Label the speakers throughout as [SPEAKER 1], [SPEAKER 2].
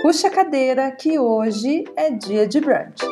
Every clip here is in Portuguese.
[SPEAKER 1] Puxa a cadeira que hoje é dia de brunch.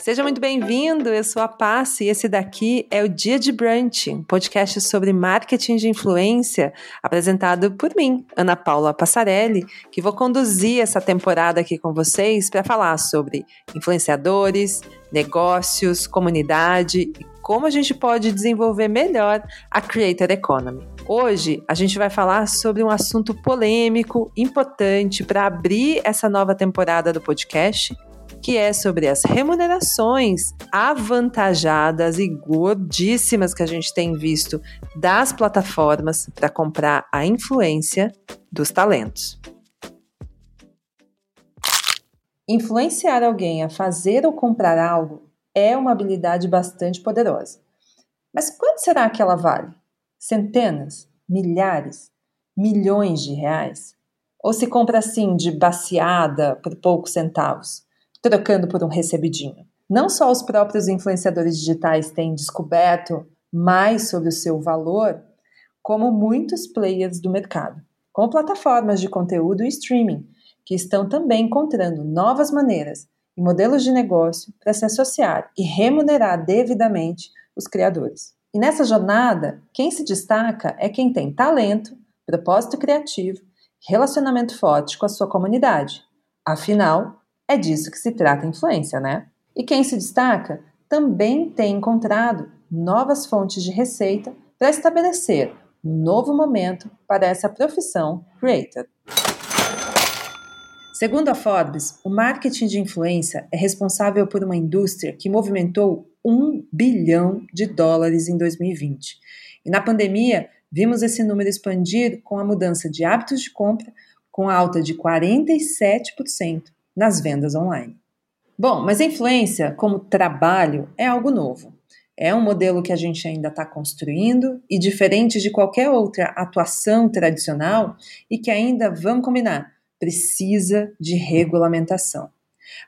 [SPEAKER 1] Seja muito bem-vindo, eu sou a Passe e esse daqui é o Dia de Brunch, um podcast sobre marketing de influência, apresentado por mim, Ana Paula Passarelli, que vou conduzir essa temporada aqui com vocês para falar sobre influenciadores, negócios, comunidade e como a gente pode desenvolver melhor a Creator Economy. Hoje a gente vai falar sobre um assunto polêmico, importante para abrir essa nova temporada do podcast que é sobre as remunerações avantajadas e gordíssimas que a gente tem visto das plataformas para comprar a influência dos talentos. Influenciar alguém a fazer ou comprar algo é uma habilidade bastante poderosa. Mas quanto será que ela vale? Centenas? Milhares? Milhões de reais? Ou se compra assim de baseada por poucos centavos? trocando por um recebidinho. Não só os próprios influenciadores digitais têm descoberto mais sobre o seu valor, como muitos players do mercado, com plataformas de conteúdo e streaming, que estão também encontrando novas maneiras e modelos de negócio para se associar e remunerar devidamente os criadores. E nessa jornada, quem se destaca é quem tem talento, propósito criativo, relacionamento forte com a sua comunidade. Afinal, é disso que se trata a influência, né? E quem se destaca também tem encontrado novas fontes de receita para estabelecer um novo momento para essa profissão creator. Segundo a Forbes, o marketing de influência é responsável por uma indústria que movimentou 1 bilhão de dólares em 2020. E na pandemia, vimos esse número expandir com a mudança de hábitos de compra, com alta de 47% nas vendas online. Bom, mas a influência como trabalho é algo novo. É um modelo que a gente ainda está construindo e diferente de qualquer outra atuação tradicional e que ainda, vamos combinar, precisa de regulamentação.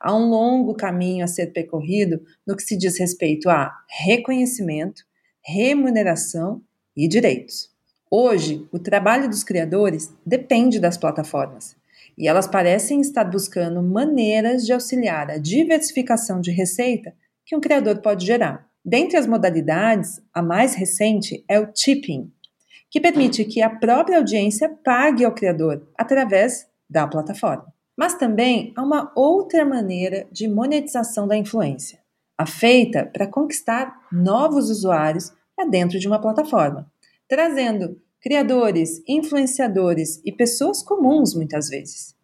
[SPEAKER 1] Há um longo caminho a ser percorrido no que se diz respeito a reconhecimento, remuneração e direitos. Hoje, o trabalho dos criadores depende das plataformas e elas parecem estar buscando maneiras de auxiliar a diversificação de receita que um criador pode gerar. Dentre as modalidades, a mais recente é o tipping, que permite que a própria audiência pague ao criador através da plataforma. Mas também há uma outra maneira de monetização da influência, a feita para conquistar novos usuários para dentro de uma plataforma, trazendo criadores, influenciadores e pessoas comuns muitas vezes,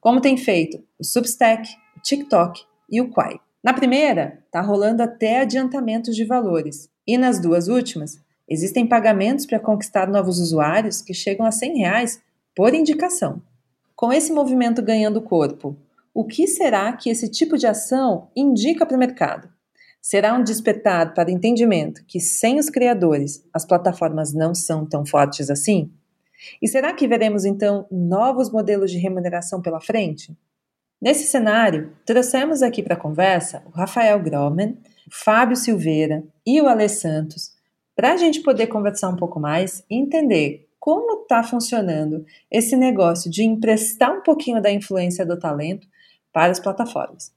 [SPEAKER 1] como tem feito o Substack, o TikTok e o Quai. Na primeira, está rolando até adiantamentos de valores, e nas duas últimas, existem pagamentos para conquistar novos usuários que chegam a 100 reais por indicação. Com esse movimento ganhando corpo, o que será que esse tipo de ação indica para o mercado? Será um despertar para o entendimento que sem os criadores as plataformas não são tão fortes assim? E será que veremos então novos modelos de remuneração pela frente? Nesse cenário, trouxemos aqui para a conversa o Rafael Groman, Fábio Silveira e o Alê Santos, para a gente poder conversar um pouco mais e entender como está funcionando esse negócio de emprestar um pouquinho da influência do talento para as plataformas.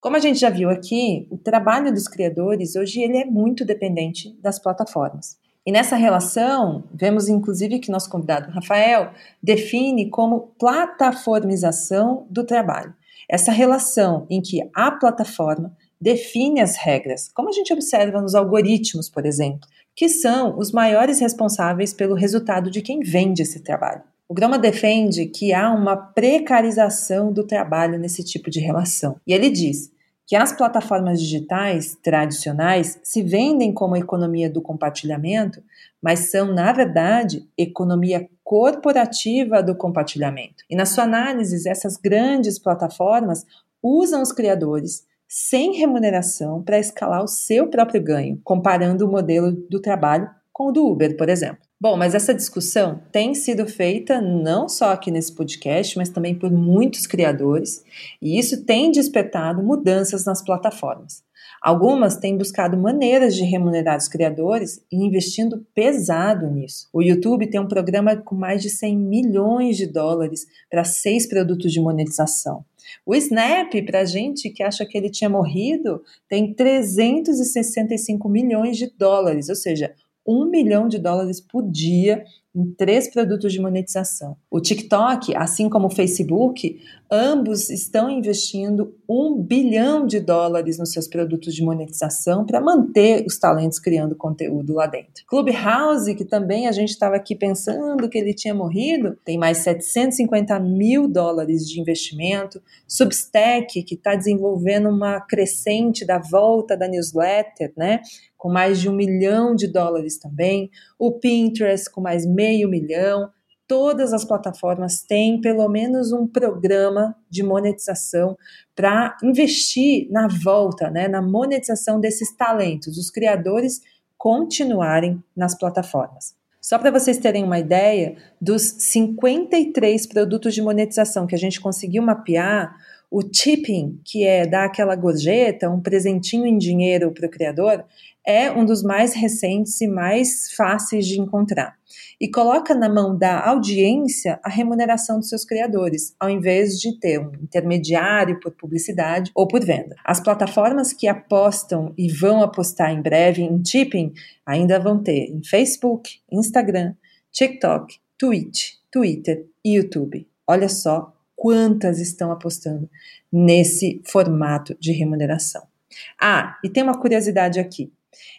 [SPEAKER 1] Como a gente já viu aqui, o trabalho dos criadores hoje ele é muito dependente das plataformas. E nessa relação, vemos inclusive que nosso convidado Rafael define como plataformização do trabalho. Essa relação em que a plataforma define as regras, como a gente observa nos algoritmos, por exemplo, que são os maiores responsáveis pelo resultado de quem vende esse trabalho. O Grama defende que há uma precarização do trabalho nesse tipo de relação. E ele diz que as plataformas digitais tradicionais se vendem como economia do compartilhamento, mas são, na verdade, economia corporativa do compartilhamento. E na sua análise, essas grandes plataformas usam os criadores sem remuneração para escalar o seu próprio ganho, comparando o modelo do trabalho com o do Uber, por exemplo. Bom, mas essa discussão tem sido feita não só aqui nesse podcast, mas também por muitos criadores, e isso tem despertado mudanças nas plataformas. Algumas têm buscado maneiras de remunerar os criadores e investindo pesado nisso. O YouTube tem um programa com mais de 100 milhões de dólares para seis produtos de monetização. O Snap, para gente que acha que ele tinha morrido, tem 365 milhões de dólares, ou seja, um milhão de dólares por dia em três produtos de monetização. O TikTok, assim como o Facebook, ambos estão investindo um bilhão de dólares nos seus produtos de monetização para manter os talentos criando conteúdo lá dentro. Clubhouse, que também a gente estava aqui pensando que ele tinha morrido, tem mais 750 mil dólares de investimento. Substack, que está desenvolvendo uma crescente da volta da newsletter, né? com mais de um milhão de dólares também, o Pinterest com mais meio milhão. Todas as plataformas têm pelo menos um programa de monetização para investir na volta, né, na monetização desses talentos, os criadores continuarem nas plataformas. Só para vocês terem uma ideia, dos 53 produtos de monetização que a gente conseguiu mapear, o tipping, que é dar aquela gorjeta, um presentinho em dinheiro para o criador, é um dos mais recentes e mais fáceis de encontrar. E coloca na mão da audiência a remuneração dos seus criadores, ao invés de ter um intermediário por publicidade ou por venda. As plataformas que apostam e vão apostar em breve em tipping ainda vão ter em Facebook, Instagram, TikTok, Twitch, Twitter e YouTube. Olha só quantas estão apostando nesse formato de remuneração. Ah, e tem uma curiosidade aqui.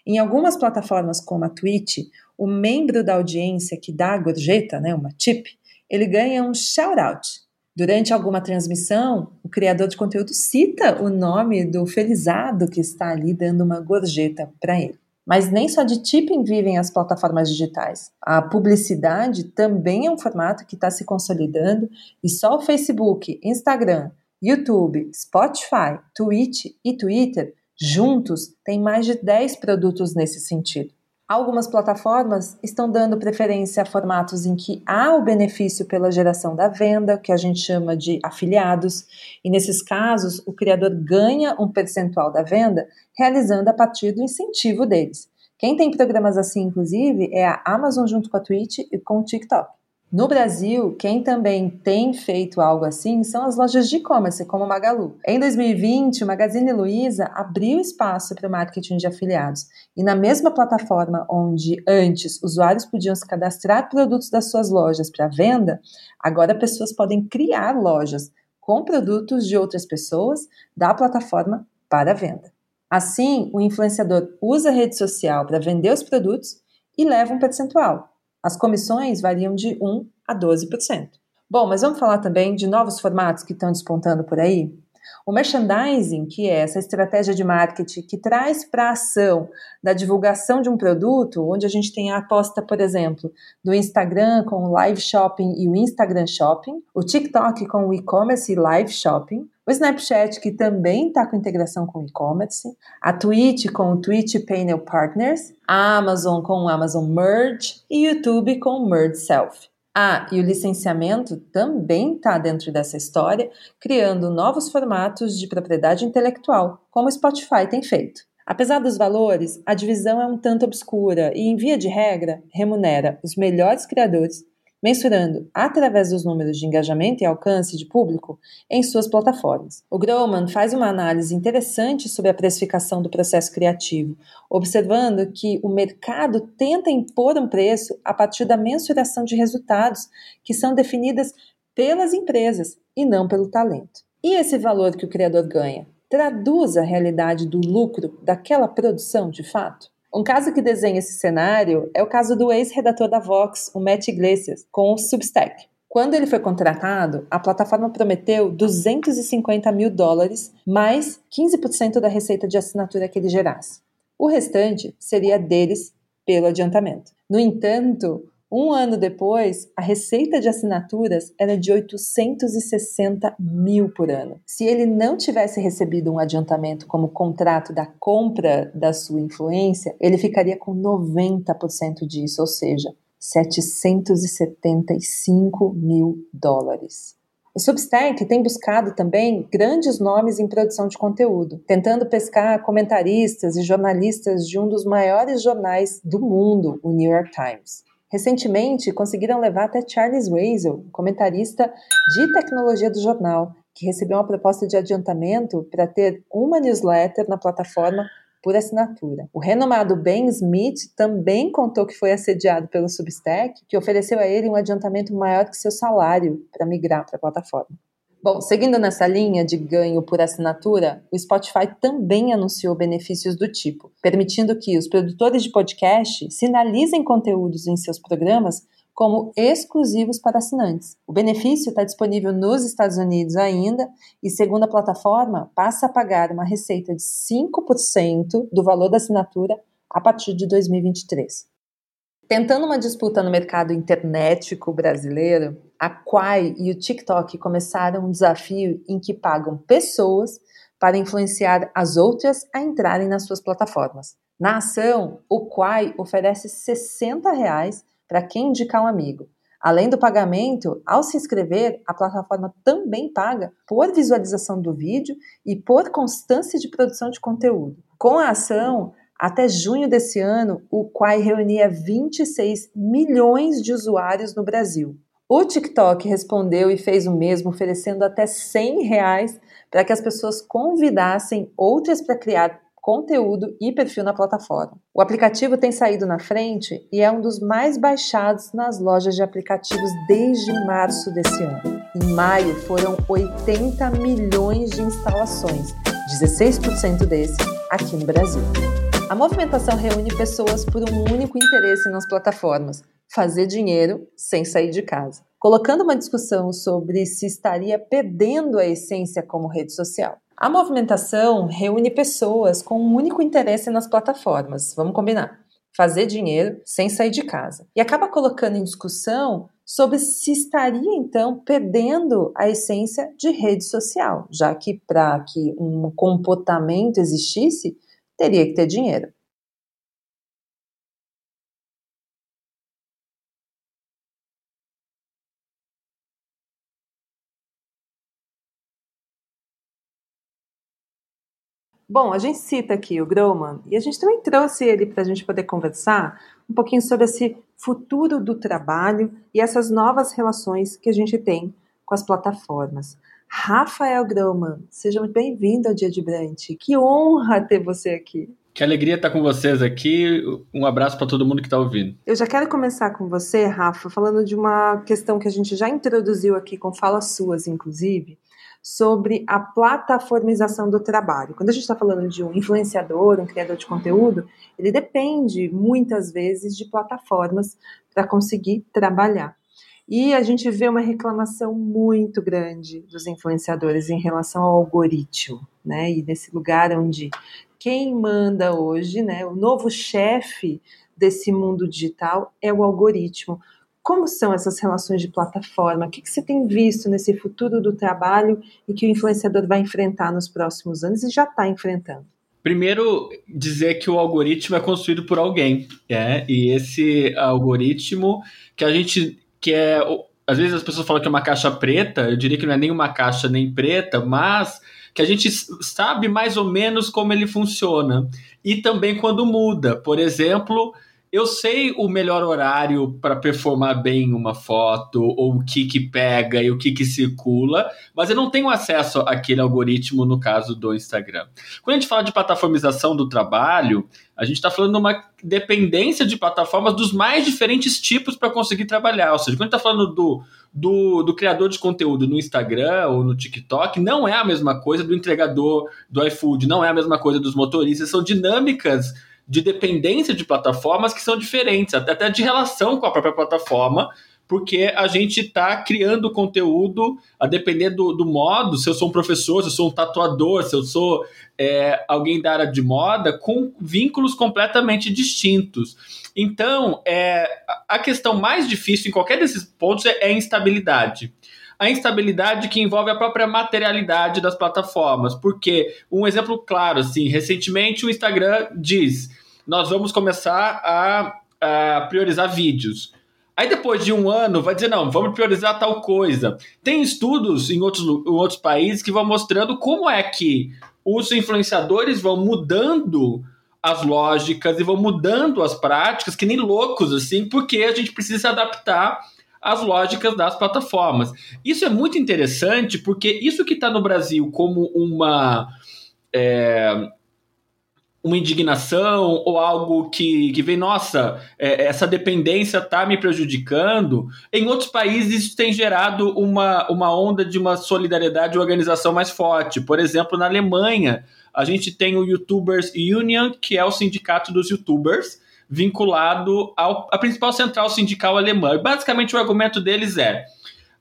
[SPEAKER 1] Em algumas plataformas como a Twitch, o membro da audiência que dá a gorjeta, né, uma tip, ele ganha um shout-out. Durante alguma transmissão, o criador de conteúdo cita o nome do felizado que está ali dando uma gorjeta para ele. Mas nem só de tipping vivem as plataformas digitais. A publicidade também é um formato que está se consolidando e só o Facebook, Instagram, YouTube, Spotify, Twitch e Twitter Juntos, tem mais de 10 produtos nesse sentido. Algumas plataformas estão dando preferência a formatos em que há o benefício pela geração da venda, que a gente chama de afiliados, e nesses casos o criador ganha um percentual da venda realizando a partir do incentivo deles. Quem tem programas assim, inclusive, é a Amazon junto com a Twitch e com o TikTok. No Brasil, quem também tem feito algo assim são as lojas de e-commerce, como Magalu. Em 2020, o Magazine Luiza abriu espaço para o marketing de afiliados. E na mesma plataforma onde antes usuários podiam se cadastrar produtos das suas lojas para venda, agora pessoas podem criar lojas com produtos de outras pessoas da plataforma para venda. Assim, o influenciador usa a rede social para vender os produtos e leva um percentual. As comissões variam de 1 a 12%. Bom, mas vamos falar também de novos formatos que estão despontando por aí? O merchandising, que é essa estratégia de marketing que traz para a ação da divulgação de um produto, onde a gente tem a aposta, por exemplo, do Instagram com o live shopping e o Instagram shopping, o TikTok com o e-commerce e live shopping, o Snapchat, que também está com integração com e-commerce, a Twitch com o Twitch Panel Partners, a Amazon com o Amazon Merge e o YouTube com o Merge Self. Ah, e o licenciamento também está dentro dessa história, criando novos formatos de propriedade intelectual, como o Spotify tem feito. Apesar dos valores, a divisão é um tanto obscura e, em via de regra, remunera os melhores criadores mensurando através dos números de engajamento e alcance de público em suas plataformas. O Groman faz uma análise interessante sobre a precificação do processo criativo, observando que o mercado tenta impor um preço a partir da mensuração de resultados que são definidas pelas empresas e não pelo talento. E esse valor que o criador ganha traduz a realidade do lucro daquela produção de fato? Um caso que desenha esse cenário é o caso do ex-redator da Vox, o Matt Iglesias, com o Substack. Quando ele foi contratado, a plataforma prometeu 250 mil dólares mais 15% da receita de assinatura que ele gerasse. O restante seria deles pelo adiantamento. No entanto, um ano depois, a receita de assinaturas era de 860 mil por ano. Se ele não tivesse recebido um adiantamento como contrato da compra da sua influência, ele ficaria com 90% disso, ou seja, 775 mil dólares. O Substack tem buscado também grandes nomes em produção de conteúdo, tentando pescar comentaristas e jornalistas de um dos maiores jornais do mundo, o New York Times. Recentemente, conseguiram levar até Charles Weisel, comentarista de tecnologia do jornal, que recebeu uma proposta de adiantamento para ter uma newsletter na plataforma por assinatura. O renomado Ben Smith também contou que foi assediado pelo Substack, que ofereceu a ele um adiantamento maior que seu salário para migrar para a plataforma. Bom, seguindo nessa linha de ganho por assinatura, o Spotify também anunciou benefícios do tipo, permitindo que os produtores de podcast sinalizem conteúdos em seus programas como exclusivos para assinantes. O benefício está disponível nos Estados Unidos ainda e, segundo a plataforma, passa a pagar uma receita de 5% do valor da assinatura a partir de 2023. Tentando uma disputa no mercado internetico brasileiro, a Quai e o TikTok começaram um desafio em que pagam pessoas para influenciar as outras a entrarem nas suas plataformas. Na ação, o Quai oferece 60 reais para quem indicar um amigo. Além do pagamento, ao se inscrever, a plataforma também paga por visualização do vídeo e por constância de produção de conteúdo. Com a ação, até junho desse ano, o Quai reunia 26 milhões de usuários no Brasil. O TikTok respondeu e fez o mesmo, oferecendo até 100 reais para que as pessoas convidassem outras para criar conteúdo e perfil na plataforma. O aplicativo tem saído na frente e é um dos mais baixados nas lojas de aplicativos desde março desse ano. Em maio foram 80 milhões de instalações, 16% desses aqui no Brasil. A movimentação reúne pessoas por um único interesse nas plataformas: fazer dinheiro sem sair de casa, colocando uma discussão sobre se estaria perdendo a essência como rede social. A movimentação reúne pessoas com um único interesse nas plataformas, vamos combinar. Fazer dinheiro sem sair de casa. E acaba colocando em discussão sobre se estaria então perdendo a essência de rede social, já que para que um comportamento existisse, teria que ter dinheiro. Bom, a gente cita aqui o Groman e a gente também trouxe ele para a gente poder conversar um pouquinho sobre esse futuro do trabalho e essas novas relações que a gente tem com as plataformas. Rafael Groman, seja muito bem-vindo ao Dia de Brant. Que honra ter você aqui.
[SPEAKER 2] Que alegria estar com vocês aqui. Um abraço para todo mundo que está ouvindo.
[SPEAKER 1] Eu já quero começar com você, Rafa, falando de uma questão que a gente já introduziu aqui com falas suas, inclusive, sobre a plataformização do trabalho. Quando a gente está falando de um influenciador, um criador de conteúdo, ele depende muitas vezes de plataformas para conseguir trabalhar. E a gente vê uma reclamação muito grande dos influenciadores em relação ao algoritmo, né? E nesse lugar onde quem manda hoje, né, o novo chefe desse mundo digital é o algoritmo. Como são essas relações de plataforma? O que, que você tem visto nesse futuro do trabalho e que o influenciador vai enfrentar nos próximos anos e já está enfrentando?
[SPEAKER 2] Primeiro, dizer que o algoritmo é construído por alguém, é, e esse algoritmo que a gente que é às vezes as pessoas falam que é uma caixa preta, eu diria que não é nem uma caixa nem preta, mas que a gente sabe mais ou menos como ele funciona. E também quando muda. Por exemplo, eu sei o melhor horário para performar bem uma foto, ou o que que pega e o que que circula, mas eu não tenho acesso àquele algoritmo no caso do Instagram. Quando a gente fala de plataformização do trabalho, a gente está falando de uma dependência de plataformas dos mais diferentes tipos para conseguir trabalhar. Ou seja, quando a gente está falando do, do, do, criador de conteúdo no Instagram ou no TikTok, não é a mesma coisa do entregador do iFood, não é a mesma coisa dos motoristas, são dinâmicas de dependência de plataformas que são diferentes, até de relação com a própria plataforma, porque a gente está criando conteúdo a depender do, do, modo, se eu sou um professor, se eu sou um tatuador, se eu sou é, alguém da área de moda, com vínculos completamente distintos. Então, é, a questão mais difícil em qualquer desses pontos é, é a instabilidade a instabilidade que envolve a própria materialidade das plataformas. Porque um exemplo claro, assim, recentemente o Instagram diz: nós vamos começar a, a priorizar vídeos. Aí depois de um ano vai dizer, não, vamos priorizar tal coisa. Tem estudos em outros, em outros países que vão mostrando como é que os influenciadores vão mudando as lógicas e vão mudando as práticas, que nem loucos, assim, porque a gente precisa se adaptar às lógicas das plataformas. Isso é muito interessante, porque isso que está no Brasil como uma. É, uma indignação ou algo que, que vem, nossa, é, essa dependência está me prejudicando. Em outros países, isso tem gerado uma, uma onda de uma solidariedade e organização mais forte. Por exemplo, na Alemanha, a gente tem o YouTubers Union, que é o sindicato dos YouTubers, vinculado à principal central sindical alemã. E basicamente, o argumento deles é: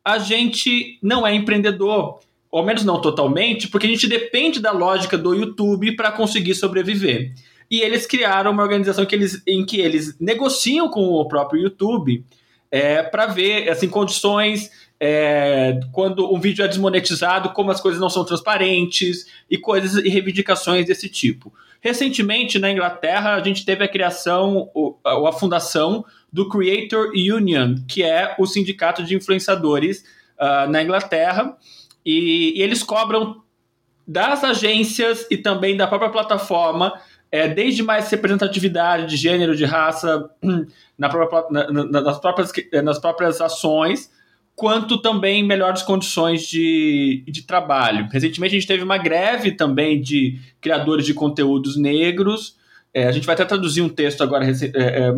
[SPEAKER 2] a gente não é empreendedor ou menos não totalmente, porque a gente depende da lógica do YouTube para conseguir sobreviver. E eles criaram uma organização que eles, em que eles negociam com o próprio YouTube é, para ver assim, condições é, quando um vídeo é desmonetizado, como as coisas não são transparentes e coisas e reivindicações desse tipo. Recentemente, na Inglaterra, a gente teve a criação, ou a fundação do Creator Union, que é o sindicato de influenciadores uh, na Inglaterra, e, e eles cobram das agências e também da própria plataforma é, desde mais representatividade de gênero, de raça, na própria, na, nas, próprias, nas próprias ações, quanto também melhores condições de, de trabalho. Recentemente a gente teve uma greve também de criadores de conteúdos negros. É, a gente vai até traduzir um texto agora é, é,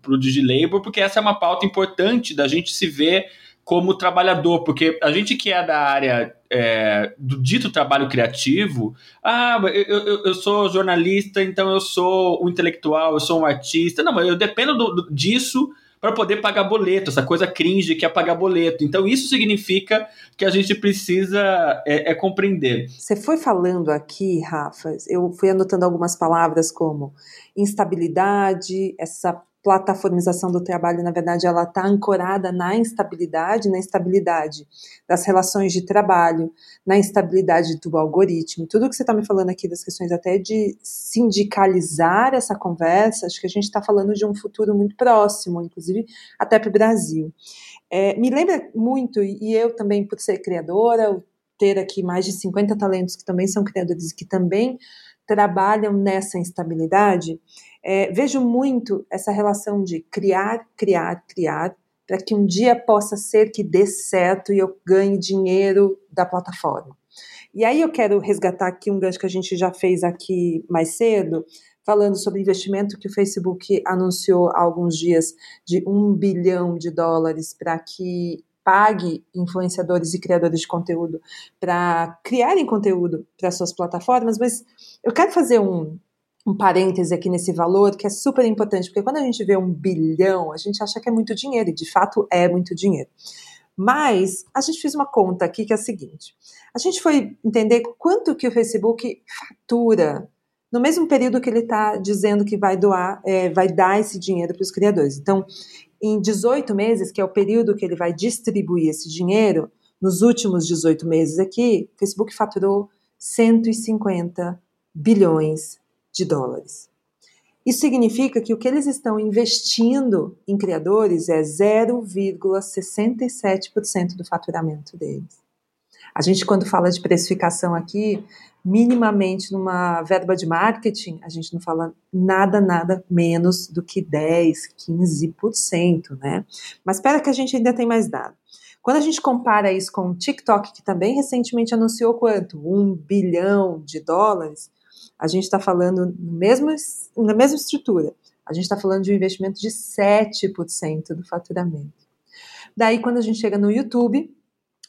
[SPEAKER 2] para o DigiLabor, porque essa é uma pauta importante da gente se ver como trabalhador, porque a gente que é da área é, do dito trabalho criativo, ah, eu, eu, eu, sou jornalista, então eu sou um intelectual, eu sou um artista. Não, mas eu dependo do, do, disso para poder pagar boleto, essa coisa cringe que é pagar boleto. Então, isso significa que a gente precisa é, é compreender.
[SPEAKER 1] Você foi falando aqui, Rafa, eu fui anotando algumas palavras como instabilidade, essa plataformização do trabalho, na verdade, ela está ancorada na instabilidade, na instabilidade das relações de trabalho, na instabilidade do algoritmo. Tudo que você está me falando aqui das questões até de sindicalizar essa conversa, acho que a gente está falando de um futuro muito próximo, inclusive até para o Brasil. É, me lembra muito, e eu também, por ser criadora, ter aqui mais de 50 talentos que também são criadores e que também trabalham nessa instabilidade, é, vejo muito essa relação de criar, criar, criar, para que um dia possa ser que dê certo e eu ganhe dinheiro da plataforma. E aí eu quero resgatar aqui um gancho que a gente já fez aqui mais cedo, falando sobre investimento que o Facebook anunciou há alguns dias de um bilhão de dólares para que pague influenciadores e criadores de conteúdo para criarem conteúdo para suas plataformas, mas eu quero fazer um, um parêntese aqui nesse valor que é super importante, porque quando a gente vê um bilhão, a gente acha que é muito dinheiro, e de fato é muito dinheiro. Mas a gente fez uma conta aqui que é a seguinte: a gente foi entender quanto que o Facebook fatura no mesmo período que ele está dizendo que vai doar, é, vai dar esse dinheiro para os criadores. Então, em 18 meses, que é o período que ele vai distribuir esse dinheiro, nos últimos 18 meses aqui, o Facebook faturou 150 bilhões de dólares. Isso significa que o que eles estão investindo em criadores é 0,67% do faturamento deles. A gente, quando fala de precificação aqui, minimamente numa verba de marketing, a gente não fala nada, nada menos do que 10, 15%, né? Mas espera que a gente ainda tem mais dados. Quando a gente compara isso com o TikTok, que também recentemente anunciou quanto? Um bilhão de dólares, a gente está falando mesmo, na mesma estrutura. A gente está falando de um investimento de 7% do faturamento. Daí, quando a gente chega no YouTube,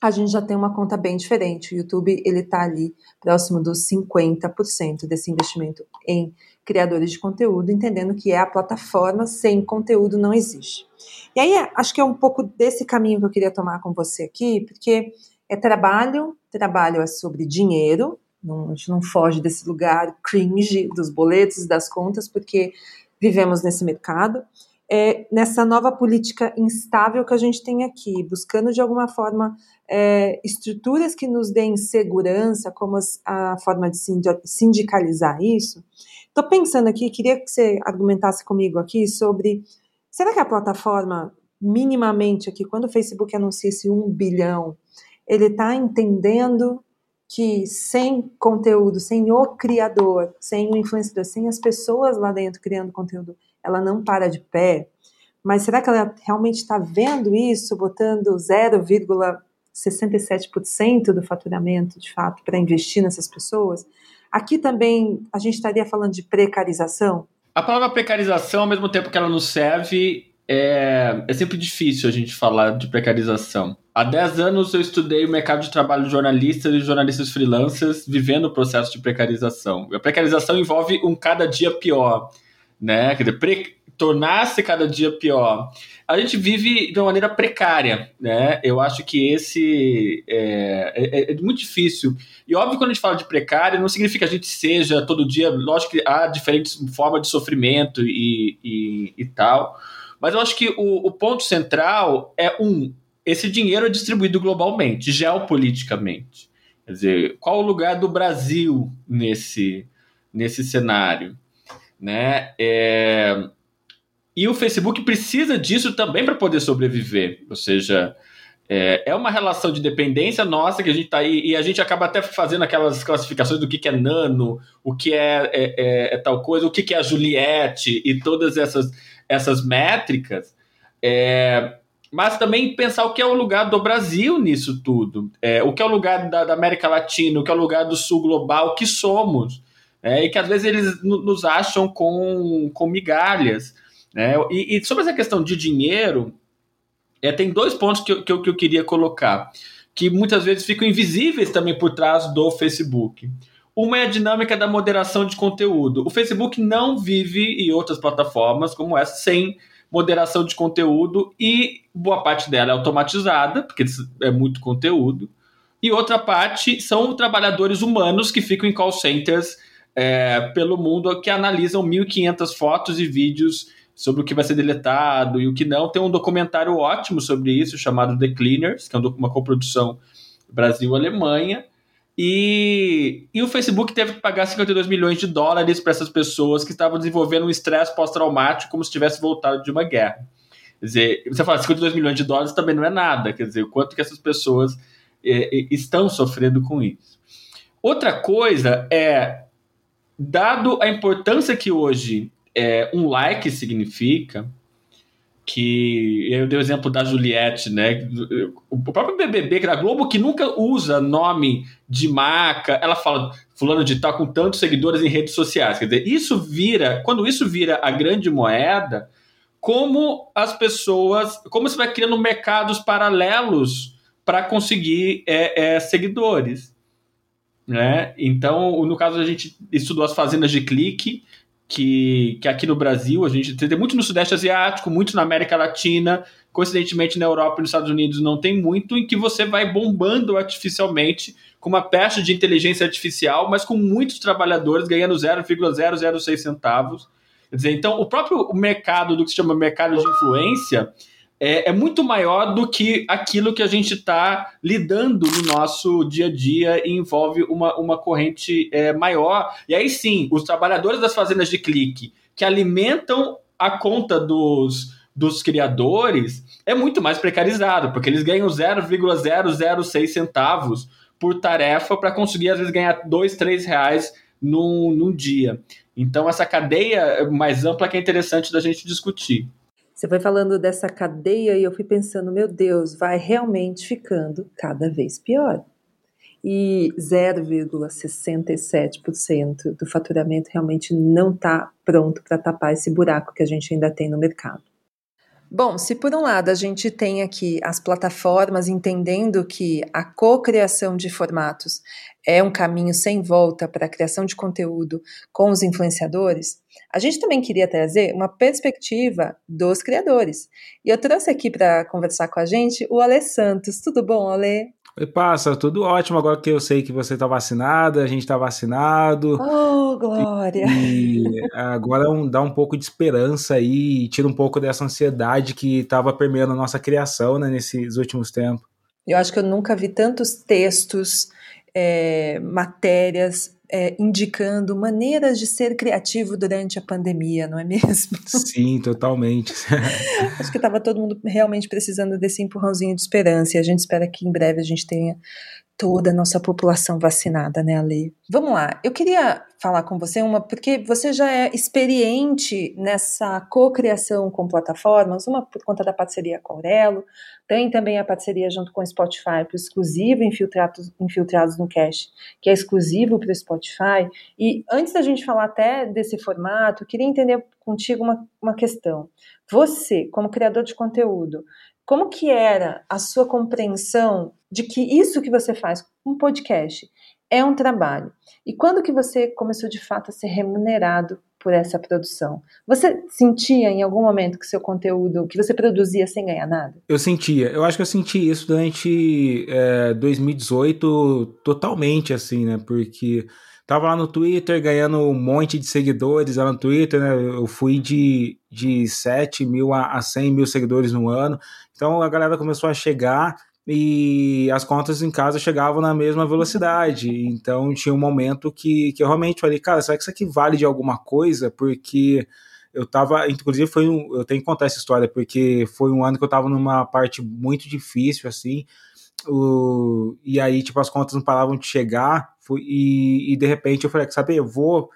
[SPEAKER 1] a gente já tem uma conta bem diferente. O YouTube ele está ali próximo dos 50% desse investimento em criadores de conteúdo, entendendo que é a plataforma sem conteúdo não existe. E aí acho que é um pouco desse caminho que eu queria tomar com você aqui, porque é trabalho, trabalho é sobre dinheiro, não, a gente não foge desse lugar cringe dos boletos das contas, porque vivemos nesse mercado. É, nessa nova política instável que a gente tem aqui, buscando de alguma forma é, estruturas que nos deem segurança, como a forma de sindicalizar isso. Estou pensando aqui, queria que você argumentasse comigo aqui sobre será que a plataforma minimamente aqui, quando o Facebook anuncia esse 1 bilhão, ele está entendendo que sem conteúdo, sem o criador, sem o influenciador, sem as pessoas lá dentro criando conteúdo, ela não para de pé. Mas será que ela realmente está vendo isso, botando 0,67% do faturamento, de fato, para investir nessas pessoas? Aqui também a gente estaria falando de precarização?
[SPEAKER 2] A palavra precarização, ao mesmo tempo que ela nos serve, é, é sempre difícil a gente falar de precarização. Há 10 anos eu estudei o mercado de trabalho de jornalistas e jornalistas freelancers vivendo o processo de precarização. A precarização envolve um cada dia pior, né? Quer dizer, tornar-se cada dia pior. A gente vive de uma maneira precária, né? Eu acho que esse é, é, é, muito difícil. E óbvio, quando a gente fala de precário, não significa que a gente seja todo dia. Lógico que há diferentes formas de sofrimento e, e, e tal. Mas eu acho que o, o ponto central é um: esse dinheiro é distribuído globalmente, geopoliticamente. Quer dizer, qual o lugar do Brasil nesse, nesse cenário? Né? É... E o Facebook precisa disso também para poder sobreviver. Ou seja, é, é, uma relação de dependência nossa que a gente está aí, e a gente acaba até fazendo aquelas classificações do que, que é nano, o que é, é, é, é tal coisa, o que, que é a Juliette e todas essas essas métricas, é, mas também pensar o que é o lugar do Brasil nisso tudo, é, o que é o lugar da, da, América Latina, o que é o lugar do Sul global, o que somos, é, e que às vezes eles nos acham com, com migalhas. Né? E, e, sobre essa questão de dinheiro, é, tem dois pontos que eu, que, eu, que eu queria colocar, que muitas vezes ficam invisíveis também por trás do Facebook. Uma é a dinâmica da moderação de conteúdo. O Facebook não vive e outras plataformas como essa sem moderação de conteúdo e boa parte dela é automatizada, porque é muito conteúdo. E outra parte são trabalhadores humanos que ficam em call centers é, pelo mundo que analisam 1.500 fotos e vídeos sobre o que vai ser deletado e o que não. Tem um documentário ótimo sobre isso chamado The Cleaners, que é uma coprodução Brasil-Alemanha. E, e o Facebook teve que pagar 52 milhões de dólares para essas pessoas que estavam desenvolvendo um estresse pós-traumático como se tivesse voltado de uma guerra. Quer dizer, você fala 52 milhões de dólares também não é nada, quer dizer, o quanto que essas pessoas é, estão sofrendo com isso. Outra coisa é, dado a importância que hoje é, um like significa, que eu dei o exemplo da Juliette, né? O próprio BBB, que era a Globo, que nunca usa nome de marca, ela fala fulano de tal com tantos seguidores em redes sociais. Quer dizer, isso vira, quando isso vira a grande moeda, como as pessoas, como você vai criando mercados paralelos para conseguir é, é, seguidores. Né? Então, no caso, a gente estudou as fazendas de clique, que, que aqui no Brasil a gente tem muito no Sudeste Asiático, muito na América Latina, coincidentemente na Europa e nos Estados Unidos não tem muito, em que você vai bombando artificialmente com uma peça de inteligência artificial, mas com muitos trabalhadores ganhando 0,006 centavos. Quer dizer, então o próprio mercado do que se chama mercado de influência é, é muito maior do que aquilo que a gente está lidando no nosso dia a dia e envolve uma, uma corrente é, maior. E aí sim, os trabalhadores das fazendas de clique que alimentam a conta dos, dos criadores é muito mais precarizado, porque eles ganham 0,006 centavos por tarefa para conseguir, às vezes, ganhar dois, três reais num, num dia. Então, essa cadeia mais ampla que é interessante da gente discutir.
[SPEAKER 1] Você foi falando dessa cadeia e eu fui pensando, meu Deus, vai realmente ficando cada vez pior. E 0,67% do faturamento realmente não está pronto para tapar esse buraco que a gente ainda tem no mercado. Bom, se por um lado a gente tem aqui as plataformas entendendo que a cocriação de formatos é um caminho sem volta para a criação de conteúdo com os influenciadores, a gente também queria trazer uma perspectiva dos criadores. E eu trouxe aqui para conversar com a gente o Ale Santos. Tudo bom, Ale?
[SPEAKER 3] Oi, passa, tudo ótimo. Agora que eu sei que você está vacinada, a gente está vacinado.
[SPEAKER 1] Oh, glória!
[SPEAKER 3] E agora um, dá um pouco de esperança aí, tira um pouco dessa ansiedade que estava permeando a nossa criação né, nesses últimos tempos.
[SPEAKER 1] Eu acho que eu nunca vi tantos textos, é, matérias é, indicando maneiras de ser criativo durante a pandemia, não é mesmo?
[SPEAKER 3] Sim, totalmente.
[SPEAKER 1] Acho que estava todo mundo realmente precisando desse empurrãozinho de esperança e a gente espera que em breve a gente tenha toda a nossa população vacinada, né, Ale? Vamos lá, eu queria falar com você uma, porque você já é experiente nessa cocriação com plataformas, uma por conta da parceria com Aurelo, tem também a parceria junto com o Spotify para o exclusivo Infiltrados, Infiltrados no Cache, que é exclusivo para o Spotify. E antes da gente falar até desse formato, queria entender contigo uma, uma questão. Você, como criador de conteúdo, como que era a sua compreensão de que isso que você faz, um podcast, é um trabalho? E quando que você começou de fato a ser remunerado por essa produção? Você sentia em algum momento que seu conteúdo, que você produzia sem ganhar nada?
[SPEAKER 3] Eu sentia. Eu acho que eu senti isso durante é, 2018 totalmente, assim, né? Porque tava lá no Twitter ganhando um monte de seguidores lá no Twitter, né? Eu fui de, de 7 mil a, a 100 mil seguidores no ano. Então a galera começou a chegar e as contas em casa chegavam na mesma velocidade. Então tinha um momento que, que eu realmente falei, cara, será que isso aqui vale de alguma coisa? Porque eu tava, inclusive foi um, eu tenho que contar essa história, porque foi um ano que eu tava numa parte muito difícil, assim, o, e aí, tipo, as contas não paravam de chegar, foi, e, e de repente eu falei, sabe, eu vou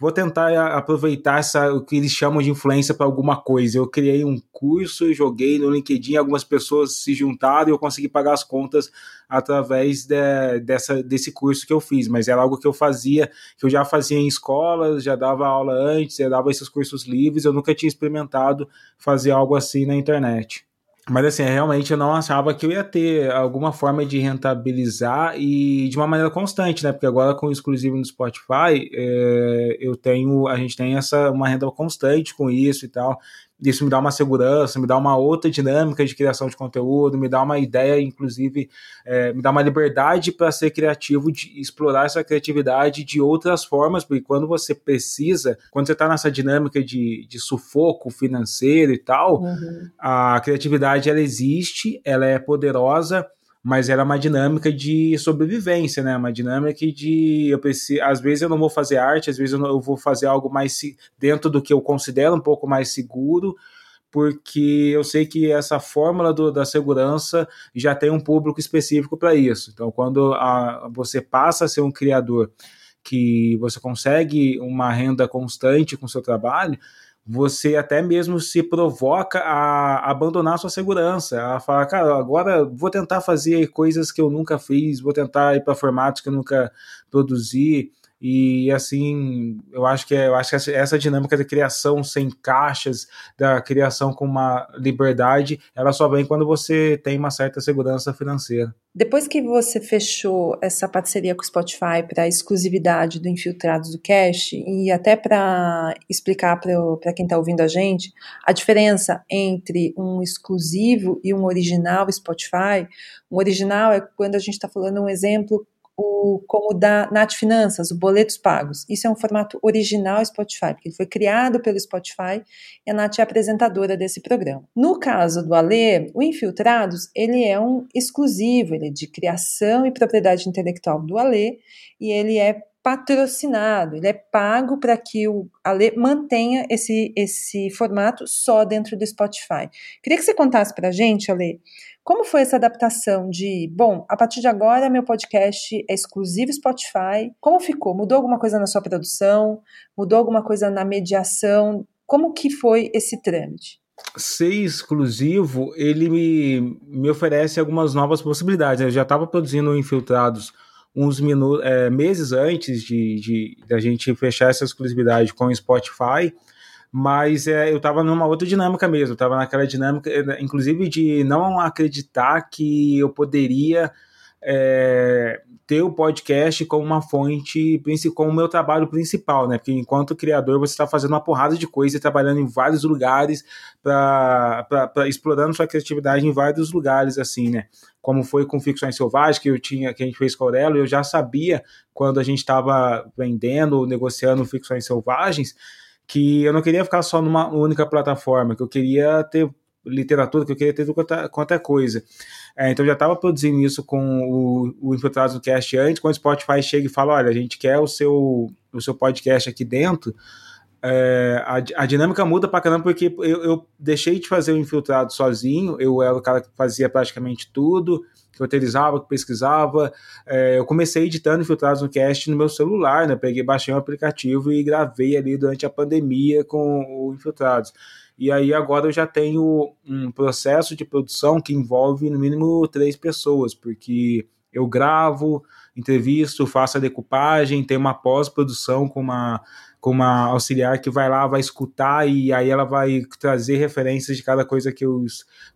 [SPEAKER 3] vou tentar aproveitar essa, o que eles chamam de influência para alguma coisa. Eu criei um curso, joguei no LinkedIn, algumas pessoas se juntaram e eu consegui pagar as contas através de, dessa, desse curso que eu fiz. Mas era algo que eu fazia, que eu já fazia em escolas, já dava aula antes, já dava esses cursos livres, eu nunca tinha experimentado fazer algo assim na internet. Mas assim, realmente eu não achava que eu ia ter alguma forma de rentabilizar e de uma maneira constante, né? Porque agora com o exclusivo no Spotify, é, eu tenho, a gente tem essa uma renda constante com isso e tal isso me dá uma segurança, me dá uma outra dinâmica de criação de conteúdo, me dá uma ideia, inclusive, é, me dá uma liberdade para ser criativo, de explorar essa criatividade de outras formas, porque quando você precisa, quando você está nessa dinâmica de, de sufoco financeiro e tal, uhum. a criatividade ela existe, ela é poderosa mas era uma dinâmica de sobrevivência, né? Uma dinâmica de eu preciso, às vezes eu não vou fazer arte, às vezes eu, não, eu vou fazer algo mais dentro do que eu considero um pouco mais seguro, porque eu sei que essa fórmula do, da segurança já tem um público específico para isso. Então, quando a, você passa a ser um criador que você consegue uma renda constante com o seu trabalho, você até mesmo se provoca a abandonar sua segurança, a falar, cara, agora vou tentar fazer coisas que eu nunca fiz, vou tentar ir para formatos que eu nunca produzi, e assim, eu acho que é, eu acho que essa, dinâmica da criação sem caixas, da criação com uma liberdade, ela só vem quando você tem uma certa segurança financeira.
[SPEAKER 1] Depois que você fechou essa parceria com o Spotify para exclusividade do Infiltrados do Cash e até para explicar para quem está ouvindo a gente a diferença entre um exclusivo e um original Spotify, um original é quando a gente está falando um exemplo o, como da Nath Finanças, o Boletos Pagos. Isso é um formato original Spotify, porque ele foi criado pelo Spotify e a Nath é apresentadora desse programa. No caso do Alê, o Infiltrados, ele é um exclusivo, ele é de criação e propriedade intelectual do Alê e ele é patrocinado, ele é pago para que o Ale mantenha esse, esse formato só dentro do Spotify. Queria que você contasse para a gente, Ale, como foi essa adaptação de, bom, a partir de agora meu podcast é exclusivo Spotify? Como ficou? Mudou alguma coisa na sua produção? Mudou alguma coisa na mediação? Como que foi esse trâmite?
[SPEAKER 3] Ser exclusivo, ele me, me oferece algumas novas possibilidades. Eu já estava produzindo Infiltrados uns minutos, é, meses antes de, de, de a gente fechar essa exclusividade com o Spotify mas é, eu estava numa outra dinâmica mesmo, estava naquela dinâmica, é, inclusive de não acreditar que eu poderia é, ter o podcast como uma fonte, como o meu trabalho principal, né? Porque enquanto criador você está fazendo uma porrada de coisa trabalhando em vários lugares, para explorando sua criatividade em vários lugares, assim, né? Como foi com Ficções Selvagens, que eu tinha, que a gente fez com o Aurelo, eu já sabia quando a gente estava vendendo, negociando Ficções Selvagens, que eu não queria ficar só numa única plataforma, que eu queria ter literatura, que eu queria ter tudo quanto, quanto é coisa. É, então já estava produzindo isso com o, o Infiltrados no Cast antes, quando o Spotify chega e fala, olha, a gente quer o seu, o seu podcast aqui dentro, é, a, a, dinâmica muda pra caramba porque eu, eu, deixei de fazer o infiltrado sozinho, eu era o cara que fazia praticamente tudo, que roteirizava, que pesquisava. É, eu comecei editando infiltrados no cast no meu celular, né? Peguei, baixei um aplicativo e gravei ali durante a pandemia com o Infiltrados. E aí agora eu já tenho um processo de produção que envolve no mínimo três pessoas, porque eu gravo, entrevisto, faço a decupagem, tem uma pós-produção com uma com uma auxiliar que vai lá, vai escutar e aí ela vai trazer referências de cada coisa que eu,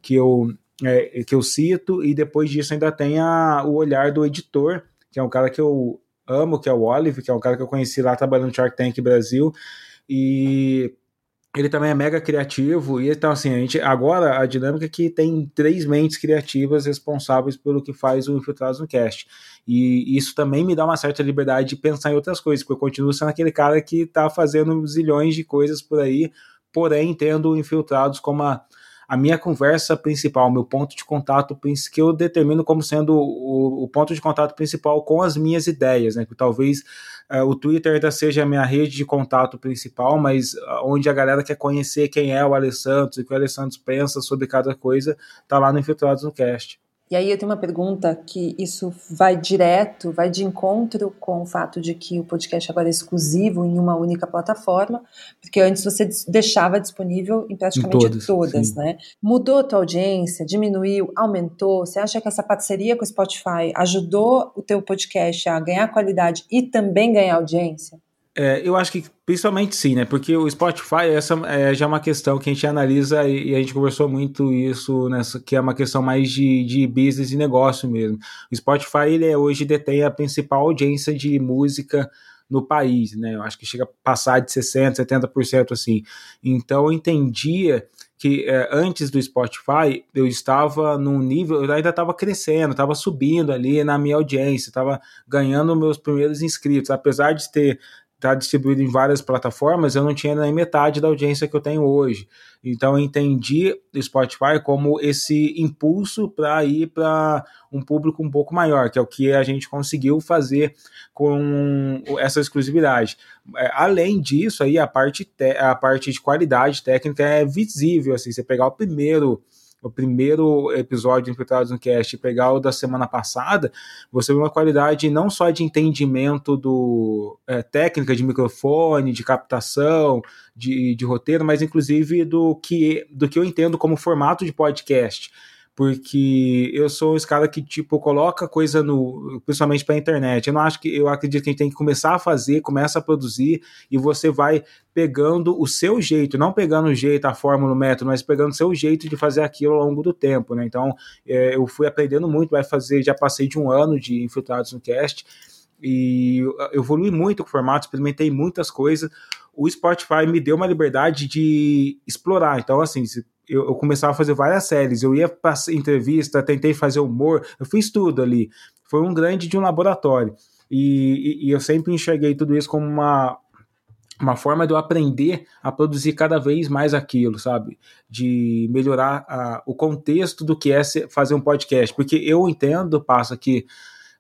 [SPEAKER 3] que eu, é, que eu cito, e depois disso ainda tem a, o olhar do editor, que é um cara que eu amo, que é o Olive, que é um cara que eu conheci lá trabalhando no Shark Tank Brasil, e ele também é mega criativo e então assim a gente agora a dinâmica é que tem três mentes criativas responsáveis pelo que faz o Infiltrados no Cast e isso também me dá uma certa liberdade de pensar em outras coisas porque eu continuo sendo aquele cara que está fazendo zilhões de coisas por aí porém tendo Infiltrados como a a minha conversa principal, meu ponto de contato que eu determino como sendo o, o ponto de contato principal com as minhas ideias, né? Que talvez uh, o Twitter ainda seja a minha rede de contato principal, mas uh, onde a galera quer conhecer quem é o Alessandro e o que o Alessandro pensa sobre cada coisa, tá lá no Infiltrados no Cast.
[SPEAKER 1] E aí eu tenho uma pergunta que isso vai direto, vai de encontro com o fato de que o podcast agora é exclusivo em uma única plataforma, porque antes você deixava disponível em praticamente todas né? Mudou a tua audiência, diminuiu, aumentou? Você acha que essa parceria com o Spotify ajudou o teu podcast a ganhar qualidade e também ganhar audiência?
[SPEAKER 3] É, eu acho que principalmente sim, né? Porque o Spotify, essa é já uma questão que a gente analisa e, e, a gente conversou muito isso nessa, que é uma questão mais de, de business e negócio mesmo. O Spotify, ele é, hoje detém a principal audiência de música no país, né? Eu acho que chega a passar de 60%, 70% assim. Então eu entendia que é, antes do Spotify eu estava num nível, eu ainda estava crescendo, estava subindo ali na minha audiência, estava ganhando meus primeiros inscritos, apesar de ter está distribuído em várias plataformas, eu não tinha nem metade da audiência que eu tenho hoje. Então eu entendi o Spotify como esse impulso para ir para um público um pouco maior, que é o que a gente conseguiu fazer com essa exclusividade. É, além disso, aí a parte, a parte de qualidade técnica é visível. Assim, você pegar o primeiro o primeiro episódio Infiltrados no Cast e pegar o da semana passada, você vê uma qualidade não só de entendimento do é, técnica de microfone, de captação, de, de roteiro, mas inclusive do que, do que eu entendo como formato de podcast porque eu sou esse cara que, tipo, coloca coisa no. principalmente para internet. Eu não acho que. Eu acredito que a gente tem que começar a fazer, começa a produzir, e você vai pegando o seu jeito, não pegando o jeito, a fórmula, o método, mas pegando o seu jeito de fazer aquilo ao longo do tempo, né? Então, é, eu fui aprendendo muito, vai fazer, já passei de um ano de infiltrados no cast, e eu evolui muito com o formato, experimentei muitas coisas. O Spotify me deu uma liberdade de explorar. Então, assim, se eu, eu, começava a fazer várias séries, eu ia para entrevista, tentei fazer humor, eu fiz tudo ali. Foi um grande de um laboratório. E, e, e eu sempre enxerguei tudo isso como uma, uma forma de eu aprender a produzir cada vez mais aquilo, sabe? De melhorar a, o contexto do que é fazer um podcast. Porque eu entendo, passa que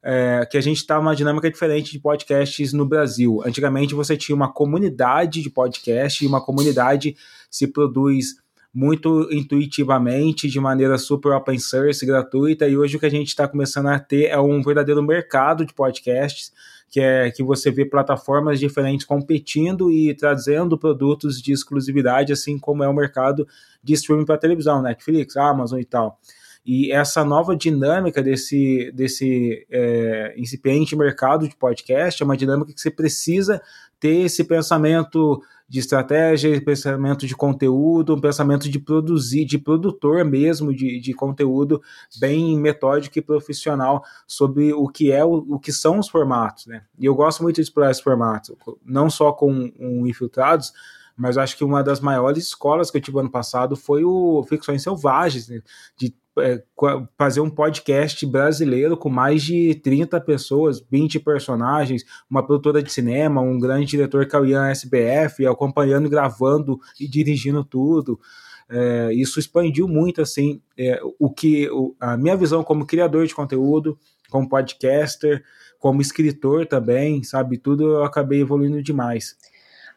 [SPEAKER 3] é, que a gente está numa dinâmica diferente de podcasts no Brasil. Antigamente você tinha uma comunidade de podcast e uma comunidade se produz muito intuitivamente, de maneira super open source, gratuita, e hoje o que a gente está começando a ter é um verdadeiro mercado de podcasts, que é que você vê plataformas diferentes competindo e trazendo produtos de exclusividade, assim como é o mercado de streaming para televisão, Netflix, Amazon e tal. E essa nova dinâmica desse, desse é, incipiente mercado de podcast é uma dinâmica que você precisa ter esse pensamento de estratégia, pensamento de conteúdo, um pensamento de produzir, de produtor mesmo de, de conteúdo bem metódico e profissional sobre o que é o, o que são os formatos, né? E eu gosto muito de explorar esse formato, não só com um Infiltrados, mas acho que uma das maiores escolas que eu tive ano passado foi o Ficções Selvagens, né? de é, fazer um podcast brasileiro com mais de 30 pessoas, 20 personagens, uma produtora de cinema, um grande diretor que é SBF, acompanhando, gravando e dirigindo tudo. É, isso expandiu muito assim é, o que o, a minha visão como criador de conteúdo, como podcaster, como escritor também, sabe? Tudo eu acabei evoluindo demais.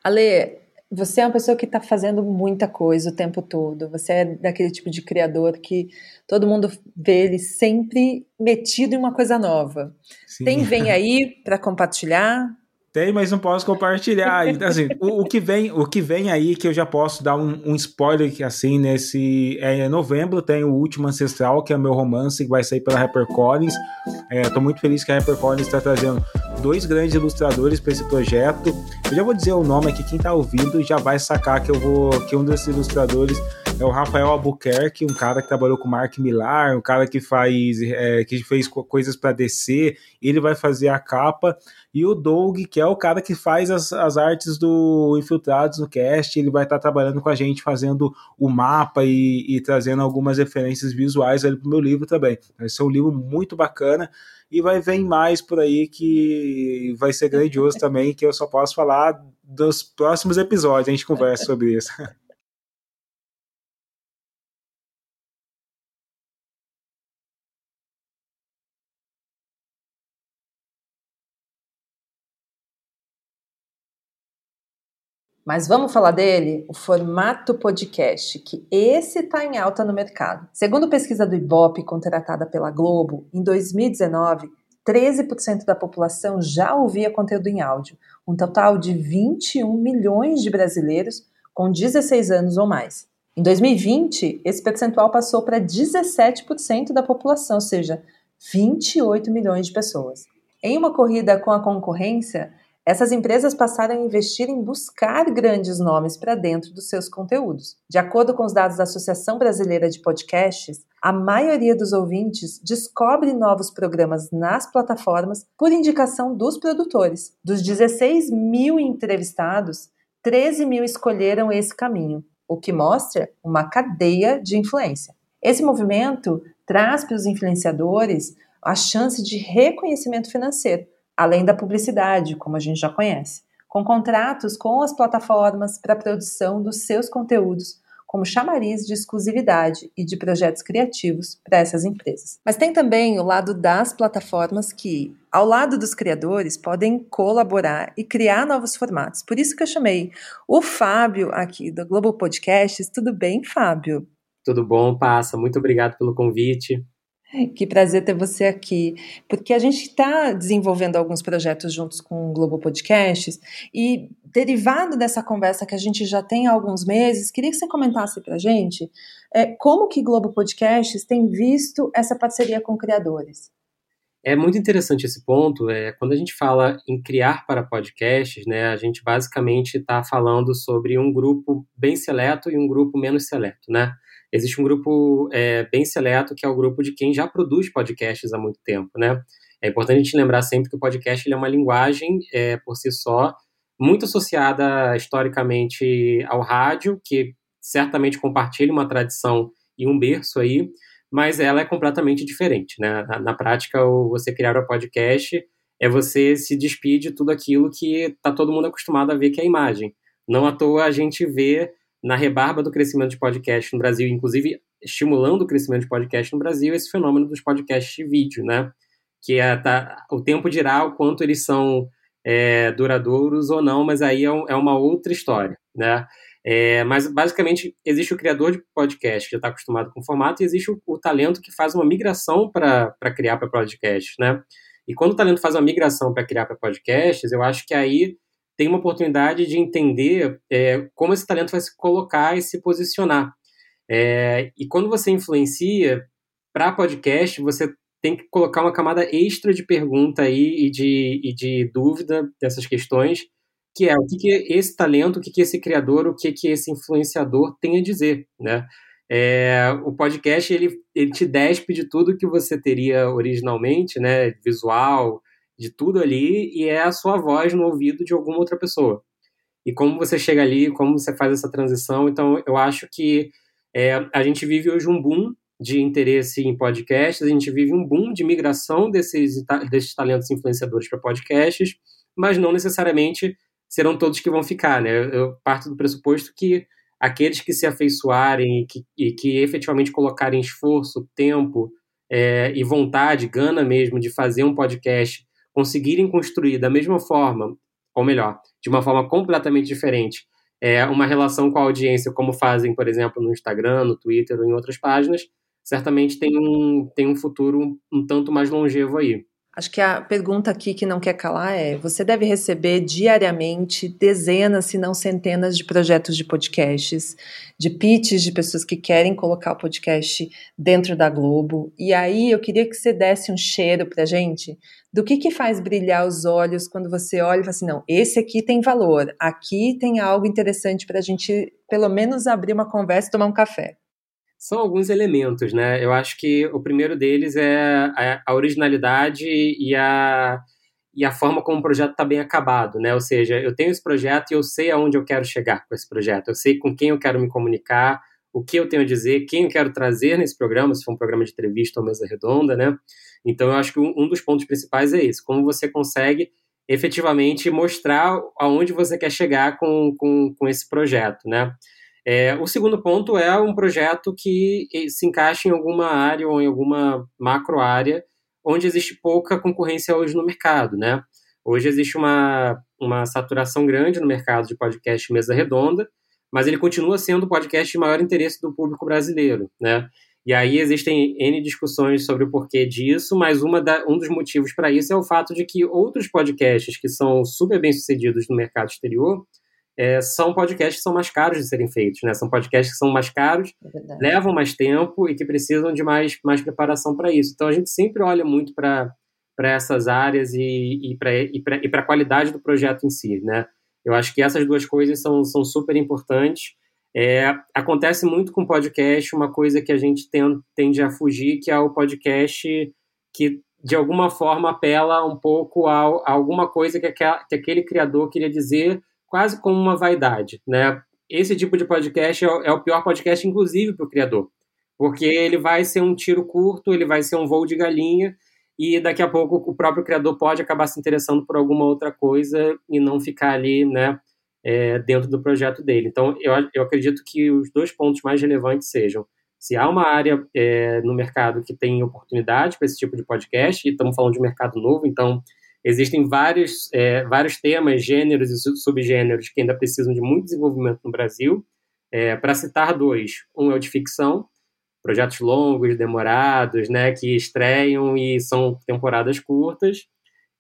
[SPEAKER 1] Ale, você é uma pessoa que está fazendo muita coisa o tempo todo. Você é daquele tipo de criador que todo mundo vê ele sempre metido em uma coisa nova. Sim. Tem Vem Aí para compartilhar?
[SPEAKER 3] Tem, mas não posso compartilhar. Assim, o, o, que vem, o que vem aí que eu já posso dar um, um spoiler assim nesse é em novembro tem o último ancestral que é o meu romance que vai sair pela HarperCollins. Estou é, muito feliz que a HarperCollins está trazendo dois grandes ilustradores para esse projeto. Eu já vou dizer o nome aqui, quem está ouvindo já vai sacar que eu vou que um desses ilustradores é o Rafael Albuquerque, um cara que trabalhou com Mark Millar, um cara que faz é, que fez coisas para DC. Ele vai fazer a capa e o Doug, que é o cara que faz as, as artes do Infiltrados no cast, ele vai estar tá trabalhando com a gente, fazendo o mapa e, e trazendo algumas referências visuais ali para o meu livro também. Vai ser um livro muito bacana e vai vir mais por aí que vai ser grandioso também, que eu só posso falar dos próximos episódios, a gente conversa sobre isso.
[SPEAKER 1] Mas vamos falar dele? O formato podcast, que esse está em alta no mercado. Segundo pesquisa do Ibope, contratada pela Globo, em 2019, 13% da população já ouvia conteúdo em áudio, um total de 21 milhões de brasileiros com 16 anos ou mais. Em 2020, esse percentual passou para 17% da população, ou seja, 28 milhões de pessoas. Em uma corrida com a concorrência, essas empresas passaram a investir em buscar grandes nomes para dentro dos seus conteúdos. De acordo com os dados da Associação Brasileira de Podcasts, a maioria dos ouvintes descobre novos programas nas plataformas por indicação dos produtores. Dos 16 mil entrevistados, 13 mil escolheram esse caminho, o que mostra uma cadeia de influência. Esse movimento traz para os influenciadores a chance de reconhecimento financeiro além da publicidade, como a gente já conhece, com contratos com as plataformas para a produção dos seus conteúdos, como chamariz de exclusividade e de projetos criativos para essas empresas. Mas tem também o lado das plataformas que, ao lado dos criadores, podem colaborar e criar novos formatos. Por isso que eu chamei o Fábio aqui do Globo Podcasts. Tudo bem, Fábio?
[SPEAKER 4] Tudo bom, passa. Muito obrigado pelo convite.
[SPEAKER 1] Que prazer ter você aqui, porque a gente está desenvolvendo alguns projetos juntos com o Globo Podcasts e derivado dessa conversa que a gente já tem há alguns meses, queria que você comentasse para gente é, como que Globo Podcasts tem visto essa parceria com criadores.
[SPEAKER 4] É muito interessante esse ponto. É, quando a gente fala em criar para podcasts, né, a gente basicamente está falando sobre um grupo bem seleto e um grupo menos seleto, né? Existe um grupo é, bem seleto que é o grupo de quem já produz podcasts há muito tempo, né? É importante a gente lembrar sempre que o podcast é uma linguagem é, por si só muito associada historicamente ao rádio, que certamente compartilha uma tradição e um berço aí, mas ela é completamente diferente, né? Na, na prática, você criar um podcast é você se despir de tudo aquilo que está todo mundo acostumado a ver que é a imagem. Não à toa a gente vê na rebarba do crescimento de podcast no Brasil, inclusive estimulando o crescimento de podcast no Brasil, esse fenômeno dos podcasts de vídeo, né? Que é, tá, o tempo dirá o quanto eles são é, duradouros ou não, mas aí é, um, é uma outra história, né? É, mas basicamente existe o criador de podcast que já está acostumado com o formato e existe o, o talento que faz uma migração para criar para podcast, né? E quando o talento faz uma migração para criar para podcasts, eu acho que aí tem uma oportunidade de entender é, como esse talento vai se colocar e se posicionar. É, e quando você influencia para podcast, você tem que colocar uma camada extra de pergunta aí e de, e de dúvida dessas questões, que é o que, que esse talento, o que, que esse criador, o que, que esse influenciador tem a dizer, né? É, o podcast ele, ele te despe de tudo que você teria originalmente, né? Visual, de tudo ali e é a sua voz no ouvido de alguma outra pessoa. E como você chega ali, como você faz essa transição. Então, eu acho que é, a gente vive hoje um boom de interesse em podcasts, a gente vive um boom de migração desses, desses talentos influenciadores para podcasts, mas não necessariamente serão todos que vão ficar, né? Eu parto do pressuposto que aqueles que se afeiçoarem e que, e que efetivamente colocarem esforço, tempo é, e vontade, gana mesmo de fazer um podcast, conseguirem construir da mesma forma, ou melhor, de uma forma completamente diferente, é, uma relação com a audiência, como fazem, por exemplo, no Instagram, no Twitter ou em outras páginas, certamente tem um, tem um futuro um, um tanto mais longevo aí.
[SPEAKER 1] Acho que a pergunta aqui que não quer calar é: você deve receber diariamente dezenas, se não centenas de projetos de podcasts, de pitches de pessoas que querem colocar o podcast dentro da Globo. E aí eu queria que você desse um cheiro pra gente do que, que faz brilhar os olhos quando você olha e fala assim: não, esse aqui tem valor, aqui tem algo interessante para a gente, pelo menos, abrir uma conversa e tomar um café
[SPEAKER 4] são alguns elementos, né? Eu acho que o primeiro deles é a, originalidade e a, e a forma como o projeto está bem acabado, né? Ou seja, eu tenho esse projeto e eu sei aonde eu quero chegar com esse projeto, eu sei com quem eu quero me comunicar, o que eu tenho a dizer, quem eu quero trazer nesse programa, se for um programa de entrevista ou mesa redonda, né? Então, eu acho que um, dos pontos principais é esse, como você consegue efetivamente mostrar aonde você quer chegar com, com, com esse projeto, né? É, o segundo ponto é um projeto que se encaixa em alguma área ou em alguma macro área onde existe pouca concorrência hoje no mercado, né? Hoje existe uma, uma saturação grande no mercado de podcast mesa redonda, mas ele continua sendo o podcast de maior interesse do público brasileiro, né? E aí existem N discussões sobre o porquê disso, mas uma da, um dos motivos para isso é o fato de que outros podcasts que são super bem sucedidos no mercado exterior é, são podcasts que são mais caros de serem feitos, né? São podcasts que são mais caros, é levam mais tempo e que precisam de mais, mais preparação para isso. Então a gente sempre olha muito para essas áreas e, e para a qualidade do projeto em si, né? Eu acho que essas duas coisas são, são super importantes. É, acontece muito com podcast uma coisa que a gente tem, tende a fugir, que é o podcast que de alguma forma apela um pouco a, a alguma coisa que, que aquele criador queria dizer quase como uma vaidade, né? Esse tipo de podcast é, é o pior podcast, inclusive, para o criador, porque ele vai ser um tiro curto, ele vai ser um voo de galinha, e daqui a pouco o próprio criador pode acabar se interessando por alguma outra coisa e não ficar ali, né, é, dentro do projeto dele. Então, eu, eu acredito que os dois pontos mais relevantes sejam se há uma área é, no mercado que tem oportunidade para esse tipo de podcast, e estamos falando de mercado novo, então Existem vários, é, vários temas, gêneros e subgêneros que ainda precisam de muito desenvolvimento no Brasil. É, Para citar dois, um é o de ficção, projetos longos, demorados, né, que estreiam e são temporadas curtas.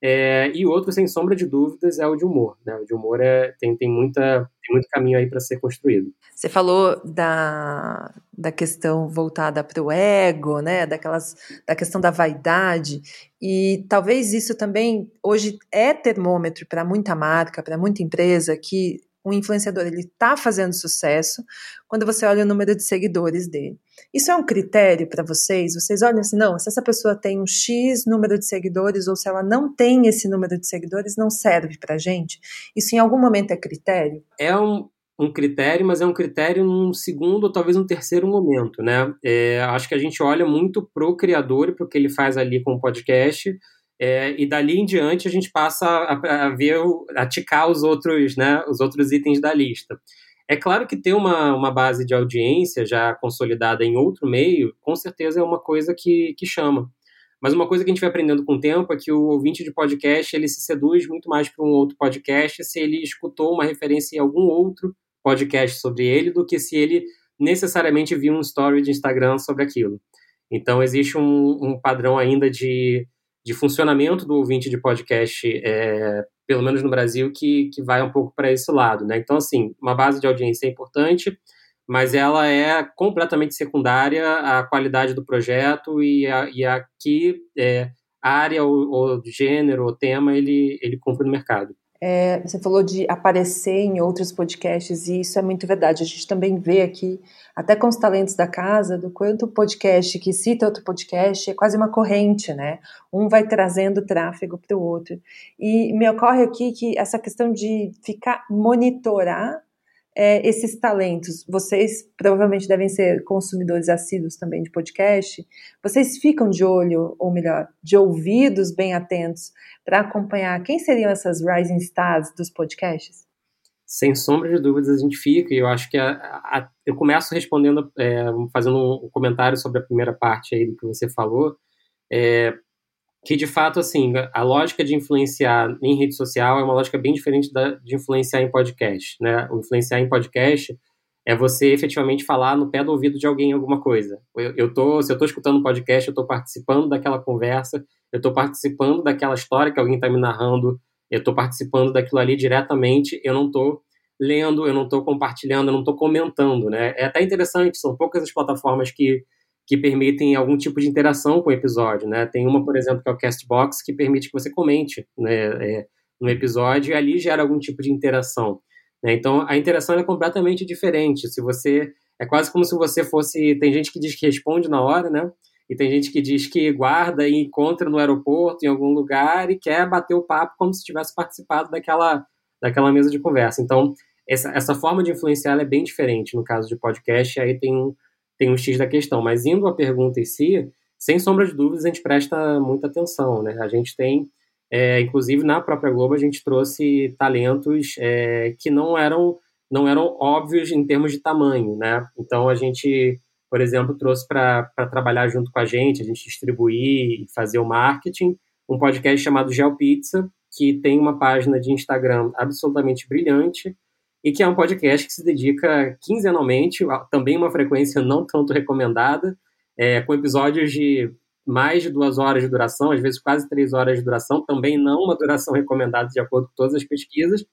[SPEAKER 4] É, e outro, sem sombra de dúvidas, é o de humor. Né? O de humor é, tem, tem, muita, tem muito caminho aí para ser construído.
[SPEAKER 1] Você falou da, da questão voltada para o ego, né? Daquelas, da questão da vaidade. E talvez isso também hoje é termômetro para muita marca, para muita empresa que um influenciador ele está fazendo sucesso quando você olha o número de seguidores dele. Isso é um critério para vocês? Vocês olham assim, não, se essa pessoa tem um X número de seguidores ou se ela não tem esse número de seguidores, não serve para gente? Isso em algum momento é critério?
[SPEAKER 4] É um, um critério, mas é um critério num segundo ou talvez um terceiro momento, né? É, acho que a gente olha muito pro criador e pro que ele faz ali com o podcast, é, e dali em diante a gente passa a, a ver, a ticar os outros, né, os outros itens da lista. É claro que ter uma, uma base de audiência já consolidada em outro meio, com certeza é uma coisa que, que chama. Mas uma coisa que a gente vai aprendendo com o tempo é que o ouvinte de podcast ele se seduz muito mais para um outro podcast se ele escutou uma referência em algum outro podcast sobre ele do que se ele necessariamente viu um story de Instagram sobre aquilo. Então existe um, um padrão ainda de de funcionamento do ouvinte de podcast, é, pelo menos no Brasil, que, que vai um pouco para esse lado. Né? Então, assim, uma base de audiência é importante, mas ela é completamente secundária à qualidade do projeto e a, e a que é, área ou, ou gênero ou tema ele, ele cumpre no mercado.
[SPEAKER 1] É, você falou de aparecer em outros podcasts, e isso é muito verdade. A gente também vê aqui, até com os talentos da casa, do quanto podcast que cita outro podcast é quase uma corrente, né? Um vai trazendo tráfego para o outro. E me ocorre aqui que essa questão de ficar monitorar é, esses talentos, vocês provavelmente devem ser consumidores assíduos também de podcast, vocês ficam de olho, ou melhor, de ouvidos bem atentos para acompanhar quem seriam essas rising stars dos podcasts?
[SPEAKER 4] Sem sombra de dúvidas a gente fica, e eu acho que a, a, eu começo respondendo, é, fazendo um comentário sobre a primeira parte aí do que você falou, é, que de fato, assim, a lógica de influenciar em rede social é uma lógica bem diferente da, de influenciar em podcast, né? O influenciar em podcast é você efetivamente falar no pé do ouvido de alguém alguma coisa. Eu, eu tô, se eu estou escutando um podcast, eu estou participando daquela conversa, eu estou participando daquela história que alguém está me narrando, eu estou participando daquilo ali diretamente, eu não estou lendo, eu não estou compartilhando, eu não estou comentando, né? É até interessante, são poucas as plataformas que, que permitem algum tipo de interação com o episódio, né? Tem uma, por exemplo, que é o Castbox, que permite que você comente né, é, no episódio e ali gera algum tipo de interação. Né? Então, a interação é completamente diferente. Se você... É quase como se você fosse... Tem gente que diz que responde na hora, né? E tem gente que diz que guarda e encontra no aeroporto, em algum lugar, e quer bater o papo como se tivesse participado daquela, daquela mesa de conversa. Então, essa, essa forma de influenciar é bem diferente no caso de podcast, e aí tem um, tem um X da questão. Mas indo à pergunta em si, sem sombra de dúvidas, a gente presta muita atenção. Né? A gente tem, é, inclusive na própria Globo, a gente trouxe talentos é, que não eram, não eram óbvios em termos de tamanho. Né? Então, a gente por exemplo, trouxe para trabalhar junto com a gente, a gente distribuir e fazer o marketing, um podcast chamado GeoPizza, que tem uma página de Instagram absolutamente brilhante e que é um podcast que se dedica quinzenalmente, também uma frequência não tanto recomendada, é, com episódios de mais de duas horas de duração, às vezes quase três horas de duração, também não uma duração recomendada de acordo com todas as pesquisas,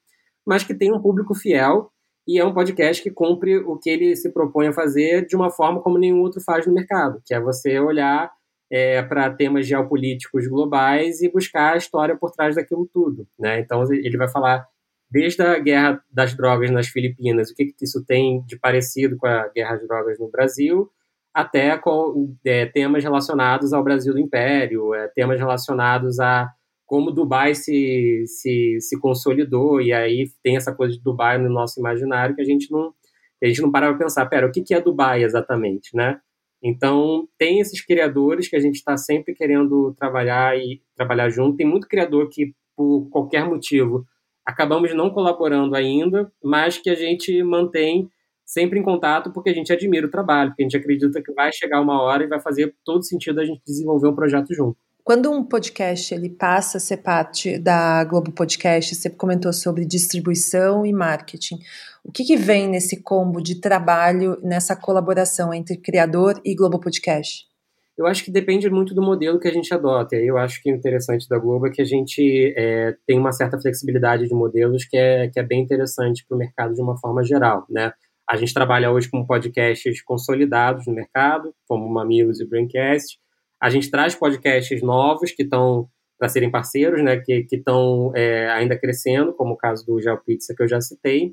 [SPEAKER 4] mas que tem um público fiel e é um podcast que cumpre o que ele se propõe a fazer de uma forma como nenhum outro faz no mercado, que é você olhar é, para temas geopolíticos globais e buscar a história por trás daquilo tudo. Né? Então, ele vai falar desde a guerra das drogas nas Filipinas, o que, que isso tem de parecido com a guerra das drogas no Brasil, até com é, temas relacionados ao Brasil do Império, é, temas relacionados a como Dubai se, se, se consolidou, e aí tem essa coisa de Dubai no nosso imaginário que a gente não, a gente não parava para pensar, pera, o que, que é Dubai exatamente, né? Então, tem esses criadores que a gente está sempre querendo trabalhar e trabalhar junto. Tem muito criador que, por qualquer motivo, acabamos não colaborando ainda, mas que a gente mantém sempre em contato porque a gente admira o trabalho, porque a gente acredita que vai chegar uma hora e vai fazer todo sentido a gente desenvolver um projeto junto.
[SPEAKER 1] Quando um podcast ele passa a ser parte da Globo Podcast, você comentou sobre distribuição e marketing. O que, que vem nesse combo de trabalho, nessa colaboração entre criador e Globo Podcast?
[SPEAKER 4] Eu acho que depende muito do modelo que a gente adota. Eu acho que o interessante da Globo é que a gente é, tem uma certa flexibilidade de modelos que é, que é bem interessante para o mercado de uma forma geral. Né? A gente trabalha hoje com podcasts consolidados no mercado, como Mamilos e Braincast, a gente traz podcasts novos que estão para serem parceiros, né, que estão é, ainda crescendo, como o caso do GeoPizza que eu já citei,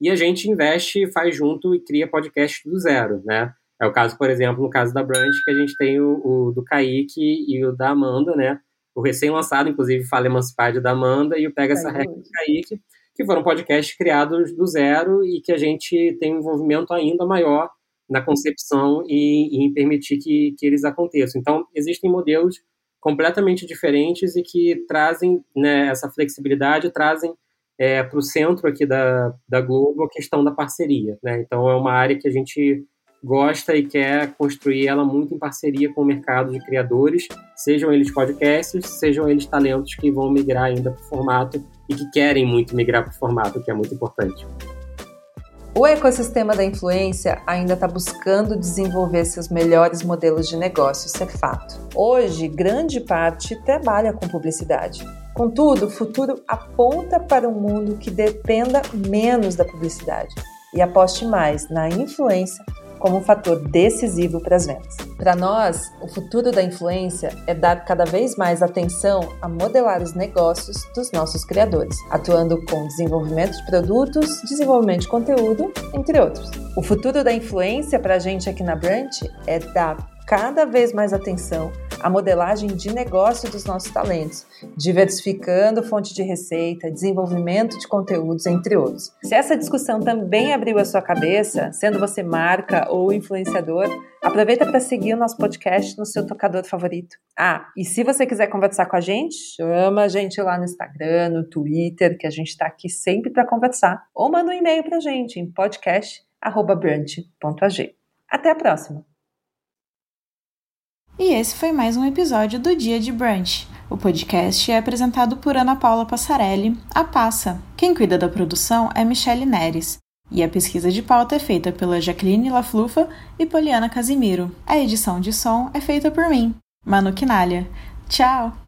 [SPEAKER 4] e a gente investe, faz junto e cria podcast do zero, né? É o caso, por exemplo, no caso da Branch, que a gente tem o, o do Kaique e o da Amanda, né? O recém-lançado, inclusive, Fala Emancipade da Amanda e o Pega Essa Regra do Kaique, que foram podcasts criados do zero e que a gente tem um envolvimento ainda maior na concepção e, e em permitir que, que eles aconteçam. Então, existem modelos completamente diferentes e que trazem né, essa flexibilidade, trazem é, para o centro aqui da, da Globo a questão da parceria. Né? Então, é uma área que a gente gosta e quer construir ela muito em parceria com o mercado de criadores, sejam eles podcasts, sejam eles talentos que vão migrar ainda para o formato e que querem muito migrar para o formato, que é muito importante.
[SPEAKER 1] O ecossistema da influência ainda está buscando desenvolver seus melhores modelos de negócio, isso é fato. Hoje, grande parte trabalha com publicidade. Contudo, o futuro aponta para um mundo que dependa menos da publicidade e aposte mais na influência como um fator decisivo para as vendas. Para nós, o futuro da influência é dar cada vez mais atenção a modelar os negócios dos nossos criadores, atuando com desenvolvimento de produtos, desenvolvimento de conteúdo, entre outros. O futuro da influência para a gente aqui na Branch é dar cada vez mais atenção a modelagem de negócio dos nossos talentos, diversificando fonte de receita, desenvolvimento de conteúdos, entre outros. Se essa discussão também abriu a sua cabeça, sendo você marca ou influenciador, aproveita para seguir o nosso podcast no seu tocador favorito. Ah, e se você quiser conversar com a gente, chama a gente lá no Instagram, no Twitter, que a gente está aqui sempre para conversar. Ou manda um e-mail para a gente em podcast.brunch.ag. Até a próxima!
[SPEAKER 5] E esse foi mais um episódio do Dia de Brunch. O podcast é apresentado por Ana Paula Passarelli, a Passa. Quem cuida da produção é Michele Neres. E a pesquisa de pauta é feita pela Jacqueline Laflufa e Poliana Casimiro. A edição de som é feita por mim, Manu Quinalha. Tchau!